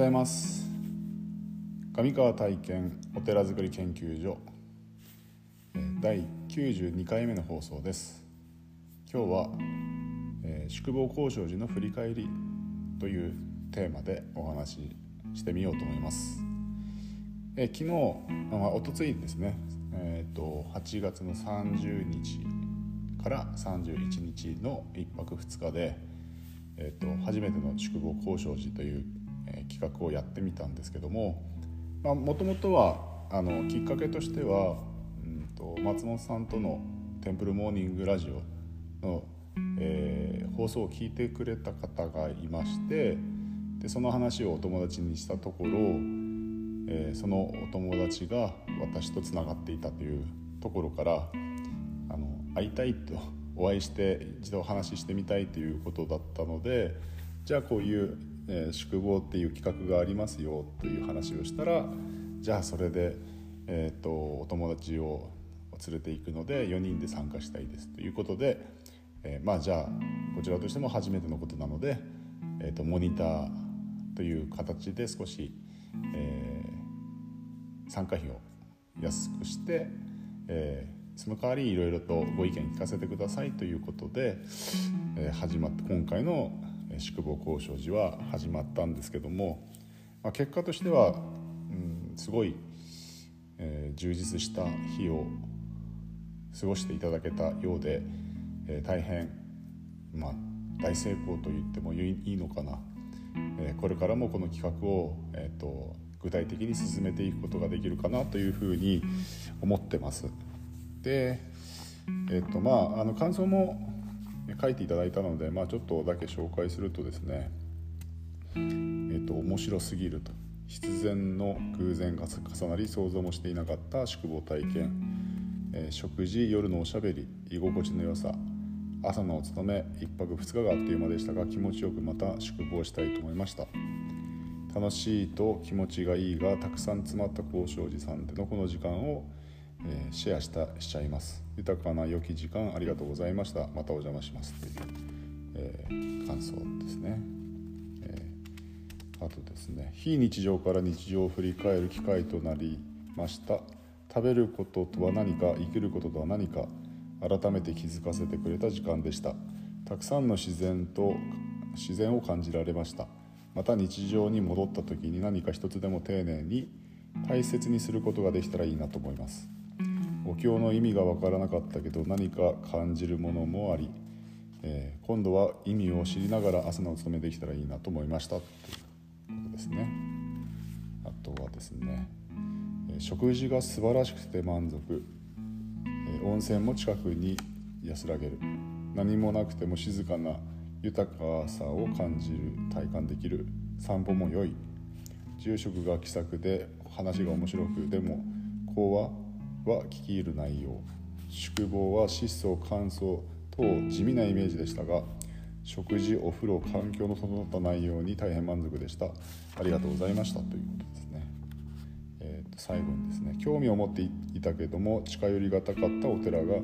おはようございます。上川体験お寺づくり研究所。え第92回目の放送です。今日は、えー宿坊交渉時の振り返りというテーマでお話ししてみようと思います、えー昨日、まあ、おとついですね、えー、と8月の30日から31日の1泊2日で、えー、と初めての宿坊交渉時という、え企画をやってみたんですけどももともとはあのきっかけとしては、うん、と松本さんとの「テンプルモーニングラジオの」えー放送を聞いてくれた方がいましてでその話をお友達にしたところ、えーそのお友達が私とつながっていたというところからあの会いたいとお会いして一度お話ししてみたいということだったのでじゃあこういう、えー宿坊っていう企画がありますよという話をしたらじゃあそれで、えー、とお友達を連れていくので4人で参加したいですということで、えーまあじゃあこちらとしても初めてのことなので、えー、とモニターという形で少し、えー参加費を安くして、えーその代わりいろいろとご意見聞かせてくださいということで、えー始まって今回の宿坊交渉時は始まったんですけども、まあ、結果としては、うん、すごい、えー充実した日を過ごしていただけたようで、えー大変、まあ、大成功と言ってもいいのかな、えーこれからもこの企画を、えー、と具体的に進めていくことができるかなというふうに思ってます。で、えーとまあ、あの感想も書いていただいたので、まあ、ちょっとだけ紹介するとですね、えー、と面白すぎると。必然の偶然が重なり想像もしていなかった宿坊体験、えー食事夜のおしゃべり居心地の良さ。朝のお勤め1泊2日があっという間でしたが気持ちよくまた宿坊したいと思いました。楽しいと気持ちがいいがたくさん詰まった交渉寺さんでのこの時間を、えーシェアしたしちゃいます。豊かな良き時間ありがとうございました。またお邪魔します。という、えー感想ですね、えーあとですね非日常から日常を振り返る機会となりました。食べることとは何か生きることとは何か改めて気づかせてくれた時間でした。たくさんの自然と自然を感じられました。また日常に戻った時に何か一つでも丁寧に大切にすることができたらいいなと思います。お経の意味が分からなかったけど何か感じるものもあり、えー今度は意味を知りながら朝のお勤めできたらいいなと思いましたということですね。あとはですねえ食事が素晴らしくて満足。え温泉も近くに安らげる。何もなくても静かな豊かさを感じる体感できる。散歩も良い。住職が気さくで話が面白くでも講話は聞き入る内容宿坊は質素乾燥等地味なイメージでしたが食事お風呂環境の整った内容に大変満足でした。ありがとうございましたということですね。えーと最後にですね興味を持っていたけども近寄りがたかったお寺が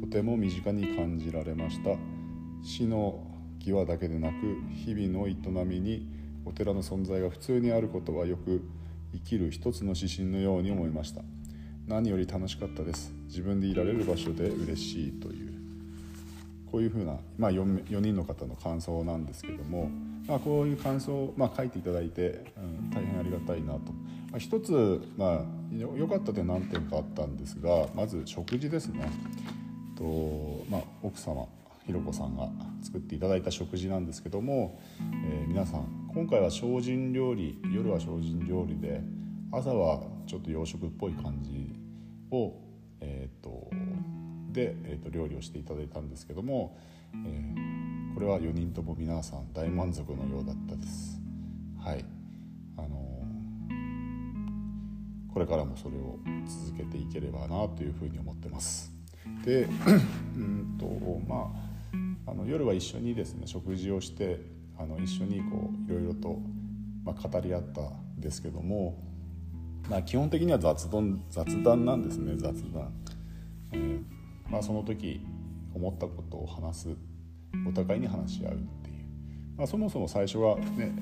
とても身近に感じられました。死の際だけでなく日々の営みにお寺の存在が普通にあることはよく生きる一つの指針のように思いました。何より楽しかったです。自分でいられる場所で嬉しいという。こういうふうな、まあ、4, 4人の方の感想なんですけども、まあ、こういう感想を、まあ、書いていただいて、うん、大変ありがたいなと、まあ、一つ、まあ、よかった点何点かあったんですがまず食事ですね。と、まあ、奥様ひろこさんが作っていただいた食事なんですけども、えー皆さん今回は精進料理夜は精進料理で朝はちょっと洋食っぽい感じを、えー、とで、えー、と料理をしていただいたんですけども、えーこれは4人とも皆さん大満足のようだったです。はいあのーこれからもそれを続けていければなというふうに思ってます。で うんとまああの夜は一緒にですね食事をしてあの一緒にこういろいろと、まあ、語り合ったんですけども、まあ、基本的には雑談雑談なんですね雑談、えーまあ、その時思ったことを話すお互いに話し合うっていう、まあ、そもそも最初はね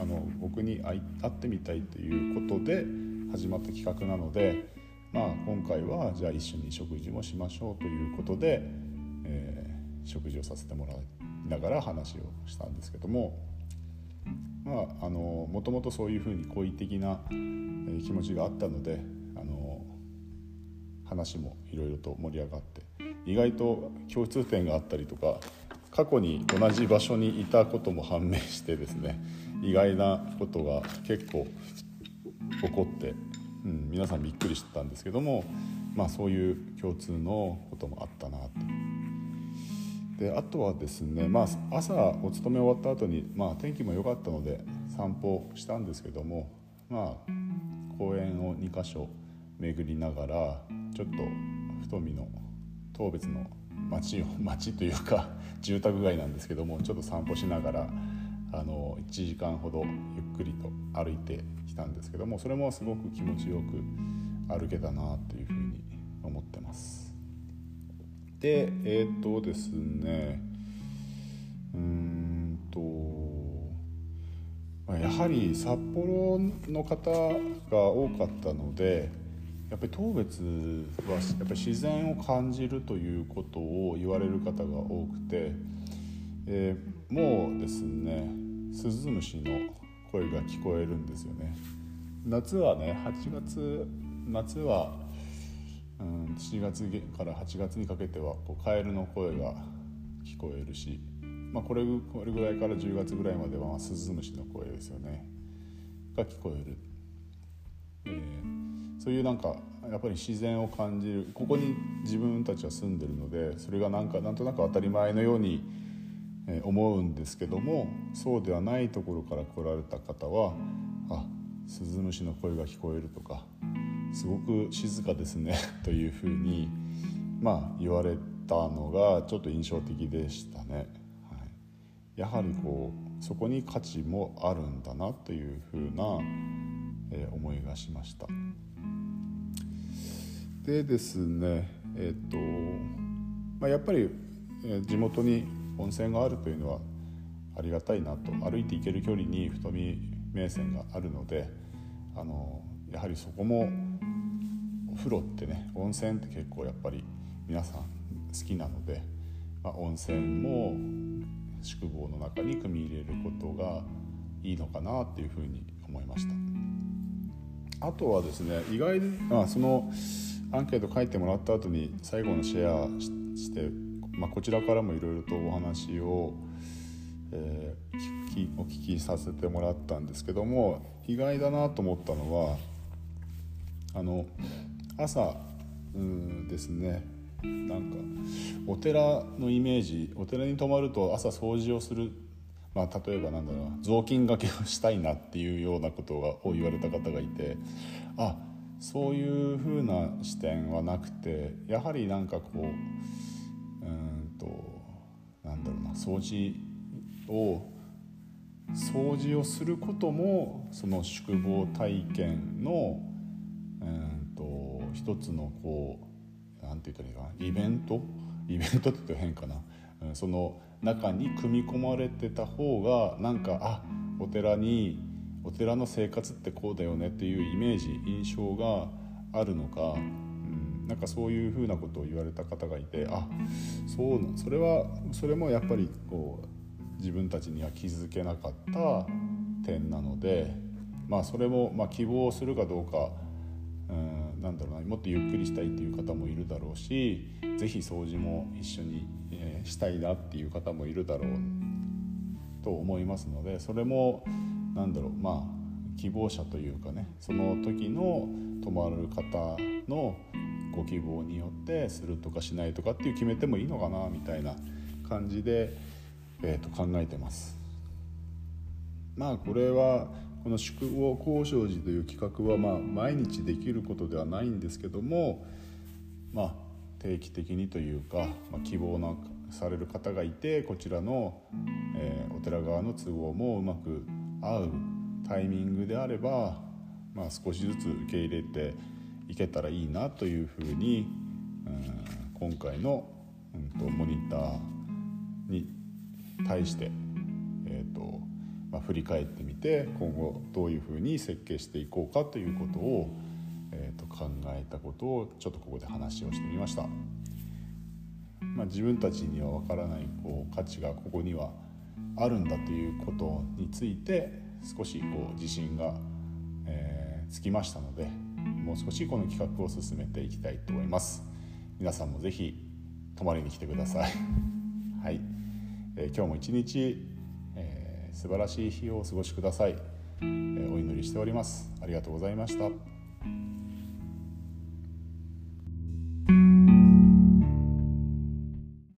あの僕に会ってみたいということで始まった企画なので、まあ、今回はじゃあ一緒に食事もしましょうということで、えー、食事をさせてもらいながら話をしたんですけども。まあ、あのもともとそういうふうに好意的な気持ちがあったのであの話もいろいろと盛り上がって意外と共通点があったりとか過去に同じ場所にいたことも判明してですね意外なことが結構起こって、うん、皆さんびっくりしてたんですけども、まあ、そういう共通のこともあったな。であとはですね、まあ、朝お勤め終わった後にまあ天気も良かったので散歩したんですけども、まあ、公園を2か所巡りながらちょっと太見の当別の町を 町というか住宅街なんですけどもちょっと散歩しながらあの1時間ほどゆっくりと歩いてきたんですけどもそれもすごく気持ちよく歩けたなというふうに思ってます。でえっ、ー、とですねうんとやはり札幌の方が多かったのでやっぱり当別はやっぱり自然を感じるということを言われる方が多くて、えー、もうですねスズムシの声が聞こえるんですよね。夏はね8月夏は、うん、7月から8月にかけてはこうカエルの声が聞こえるし、まあ、これこれぐらいから10月ぐらいまでは、まあ、スズムシの声ですよねが聞こえる。えーそういうなんかやっぱり自然を感じるここに自分たちは住んでるのでそれがなんかなんとなく当たり前のように思うんですけどもそうではないところから来られた方はあスズムシの声が聞こえるとかすごく静かですね というふうにまあ言われたのがちょっと印象的でしたね。はい、やはりこうそこに価値もあるんだなというふうな、え思いがしました。でですねえっ、と、まあ、やっぱり、え地元に温泉があるというのはありがたいなと歩いて行ける距離に太見名泉があるのであのやはりそこもお風呂ってね温泉って結構やっぱり皆さん好きなので、まあ、温泉も宿坊の中に組み入れることがいいのかなっていうふうに思いました。あとはですね意外に、まあ、そのアンケート書いてもらった後に最後のシェアして、まあ、こちらからもいろいろとお話を、えー、聞きお聞きさせてもらったんですけども意外だなと思ったのはあの朝うんですね。なんかお寺のイメージお寺に泊まると朝掃除をするまあ、例えばなんだろう雑巾がけをしたいなっていうようなことを言われた方がいてあそういうふうな視点はなくてやはりなんかこううんとなんだろうな掃除を掃除をすることもその宿坊体験のうんと一つのこうなんて言ったらいいかなイベント？イベントって言うと変かな、うん、その中に組み込まれてた方がなんかあお寺にお寺の生活ってこうだよねっていうイメージ印象があるのか、うん、なんかそういうふうなことを言われた方がいてあそうそれはそれもやっぱりこう自分たちには気づけなかった点なので、まあ、それも、まあ、希望するかどうか、うん、なんだろうなもっとゆっくりしたいっていう方もいるだろうし是非掃除も一緒に、えー、したいなっていう方もいるだろうと思いますのでそれもなんだろうまあ希望者というかねその時の泊まる方のご希望によってするとかしないとかっていう決めてもいいのかなみたいな感じで、えー、と考えてます。まあこれはこの宿坊交渉寺という企画はまあ毎日できることではないんですけどもまあ定期的にというか、まあ、希望なされる方がいてこちらの、えー、お寺側の都合もうまく合うタイミングであれば、まあ、少しずつ受け入れていけたらいいなというふうに、うん、今回の、うんと、モニターに対して、えーとままあ、振り返ってみて今後どういうふうに設計していこうかということを、えー、と考えたことをちょっとここで話をしてみました。まあ、自分たちには分からないこう価値がここにはあるんだということについて少しこう自信が、えー、つきましたのでもう少しこの企画を進めていきたいと思います。皆さんも是非泊まりに来てください。はい、えー、今日も一日、素晴らしい日をお過ごしください、え、お祈りしております。ありがとうございました。